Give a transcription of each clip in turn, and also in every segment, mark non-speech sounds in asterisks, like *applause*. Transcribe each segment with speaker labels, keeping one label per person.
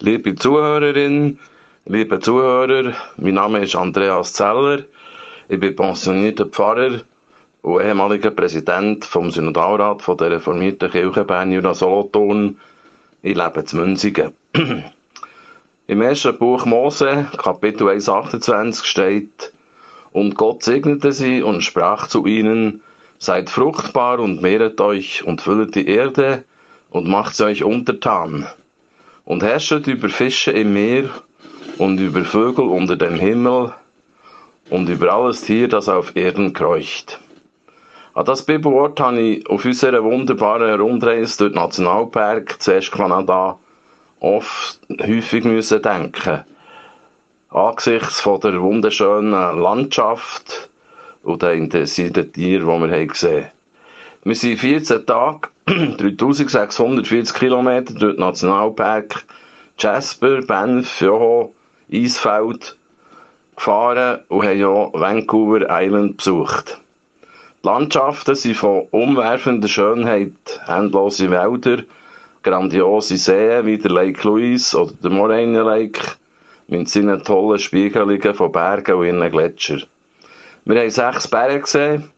Speaker 1: Liebe Zuhörerin, liebe Zuhörer, mein Name ist Andreas Zeller. Ich bin pensionierter Pfarrer und ehemaliger Präsident vom Synodalrat von der reformierten Kirche Bern Jura Solothurn. Ich lebe in Münzigen. *clears throat* Im ersten Buch Mose, Kapitel 1,28 steht, und Gott segnete sie und sprach zu ihnen, seid fruchtbar und mehret euch und füllet die Erde und macht sie euch untertan und herrschet über Fische im Meer und über Vögel unter dem Himmel und über alles Tier, das auf Erden kreucht. An das Bibelwort habe ich auf unserer wunderbaren Rundreise durch den Nationalpark, zuerst Kanada, oft häufig müssen denken. Angesichts von der wunderschönen Landschaft und den interessierten Tieren, die wir gesehen haben. Wir sind 14 Tage *clears throat* 3640 Kilometer durch den Nationalpark Jasper, Banff, Joho, Eisfeld gefahren und haben ja Vancouver Island besucht. Die Landschaften sind von umwerfender Schönheit, endlose Wälder, grandiose Seen wie der Lake Louise oder der Moraine Lake mit seinen tollen Spiegelungen von Bergen und ihren Gletscher. Wir haben sechs Berge gesehen,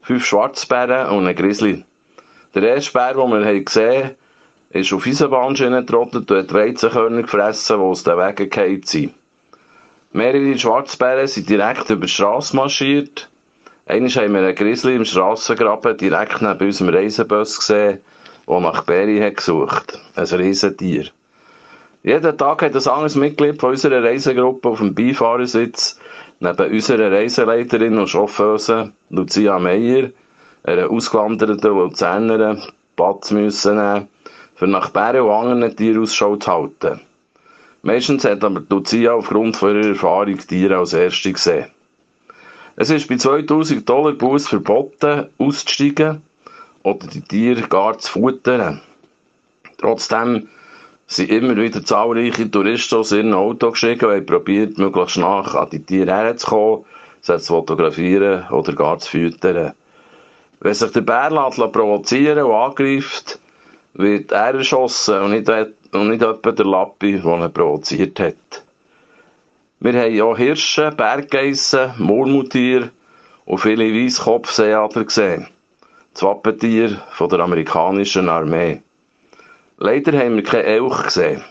Speaker 1: fünf Schwarzbären und einen Grizzly. Der erste Bär, den wir gesehen haben, ist auf Eisenbahnschienen getrottet und hat Weizenkörner gefressen, die aus den Wegen gefallen sind. Mehrere Schwarzbären sind direkt über die Straße marschiert. Einmal haben wir einen Grizzly im Strassengraben direkt neben unserem Reisebus gesehen, der nach Bären hat gesucht. Ein Riesentier. Jeden Tag hat ein anderes Mitglied von unserer Reisegruppe auf dem Beifahrersitz neben unserer Reiseleiterin und Chauffeuse Lucia Meyer einer ausgewanderten Luzernerin Platz müssen nehmen, für nach Bären und anderen Tieren Ausschau zu halten. Meistens hat aber Lucia aufgrund von ihrer Erfahrung Tiere als Erste gesehen. Es ist bei 2000 Dollar Bus verboten, auszusteigen oder die Tiere gar zu futtern. Trotzdem sind immer wieder zahlreiche Touristen aus ihren Auto gestiegen und haben probiert, möglichst nach an die Tiere herzukommen, sie zu fotografieren oder gar zu füttern. Wenn sich der Bär provozieren und angreift, wird er erschossen und nicht, und nicht etwa der Lappi, der ihn provoziert hat. Wir haben auch Hirsche, Berggeissen, Murmeltier und viele Weisskopfseeadler gesehen. Das Wappentier von der amerikanischen Armee. Leider haben wir keine Elch gesehen.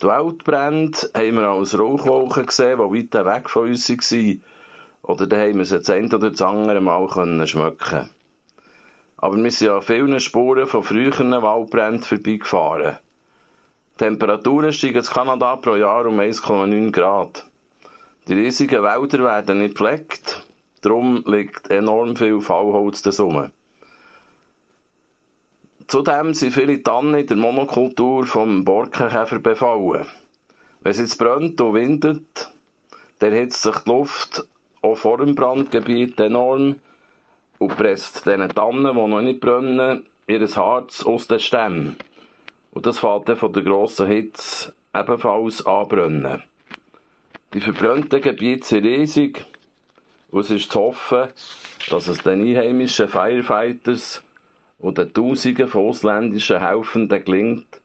Speaker 1: Die Waldbrände haben wir als Rauchwolken gesehen, die weit weg von uns waren oder da haben wir es das eine oder das andere Mal können schmecken Aber wir sind an vielen Spuren von früheren Waldbränden vorbeigefahren. Die Temperaturen steigen in Kanada pro Jahr um 1,9 Grad. Die riesigen Wälder werden nicht gepflegt, darum liegt enorm viel Fallholz da rum. Zudem sind viele Tannen in der Monokultur vom Borkenkäfer befallen. Wenn es jetzt brennt und windet, dann hitzt sich die Luft auch vor dem Brandgebiet enorm und presst diesen Tannen, die noch nicht brennen, ihr Harz aus den Stämmen. Und das fällt dann von der grossen Hitze ebenfalls anbrennen. Die verbrannten Gebiete sind riesig und es ist zu hoffen, dass es den einheimischen Firefighters und den Tausenden von ausländischen Helfenden gelingt,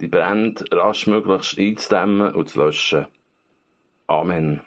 Speaker 1: die Brände rasch möglichst einzudämmen und zu löschen. Amen.